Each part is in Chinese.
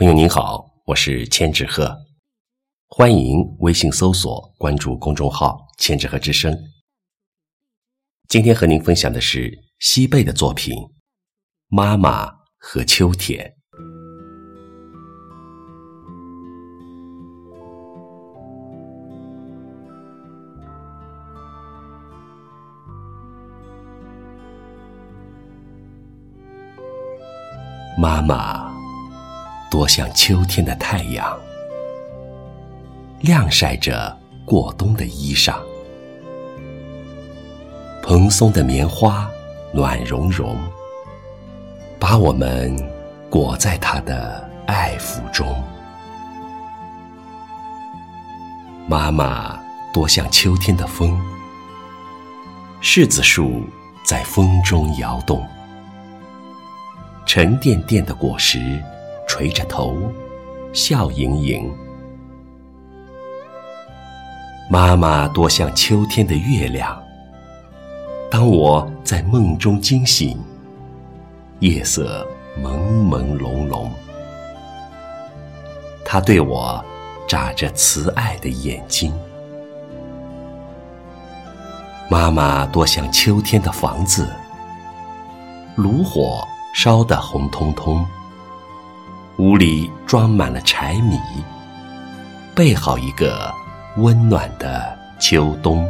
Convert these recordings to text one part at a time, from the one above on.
朋友您好，我是千纸鹤，欢迎微信搜索关注公众号“千纸鹤之声”。今天和您分享的是西贝的作品《妈妈和秋天》。妈妈。多像秋天的太阳，晾晒着过冬的衣裳。蓬松的棉花暖融融，把我们裹在它的爱抚中。妈妈多像秋天的风，柿子树在风中摇动，沉甸甸的果实。垂着头，笑盈盈。妈妈多像秋天的月亮。当我在梦中惊醒，夜色朦朦胧胧，她对我眨着慈爱的眼睛。妈妈多像秋天的房子，炉火烧得红彤彤。屋里装满了柴米，备好一个温暖的秋冬。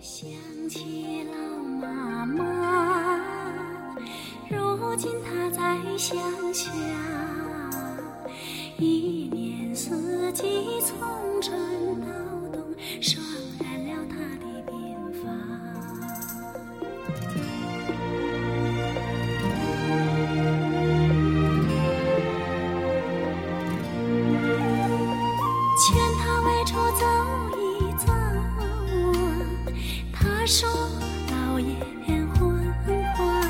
想起老妈妈，如今她在乡下，一年四季从春到冬，说老眼昏花，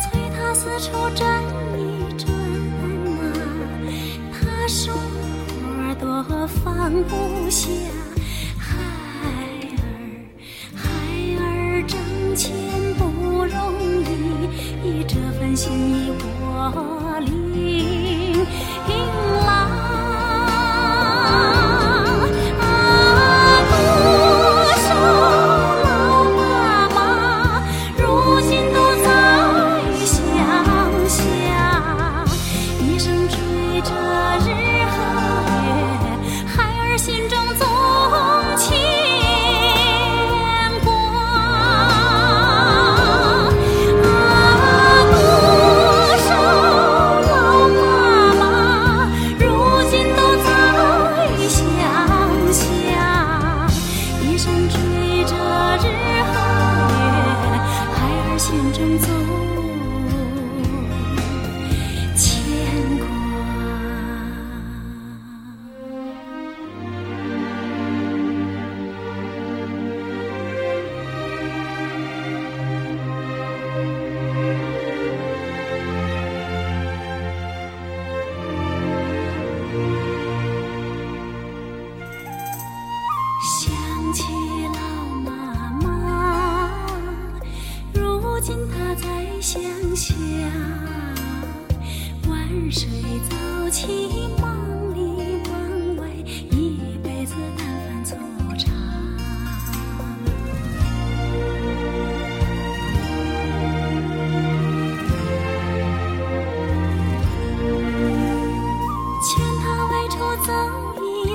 催他四处转一转啊，他说花朵放不下，孩儿孩儿挣钱不容易，这份心意我。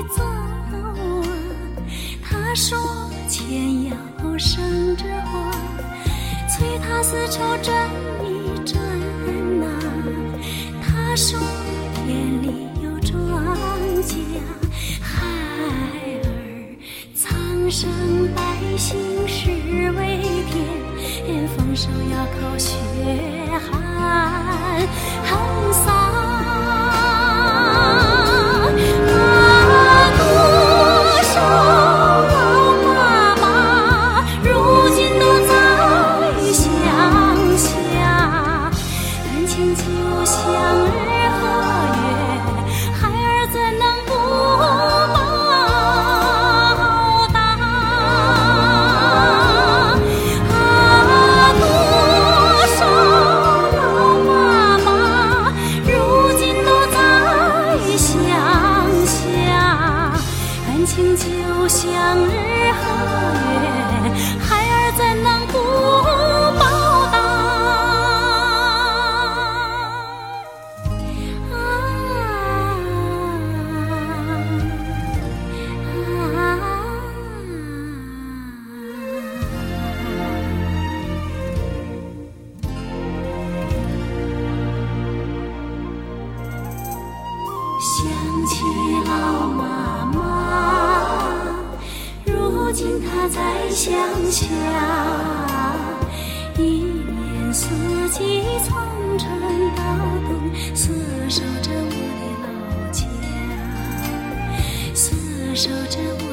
走一走，他说钱要省着花。催他四处转一转呐，他说田里有庄稼，孩儿苍生百姓是为天，丰收要靠血汗汗洒。在乡下，一年四季从春到冬，厮守着我的老家，厮守着我。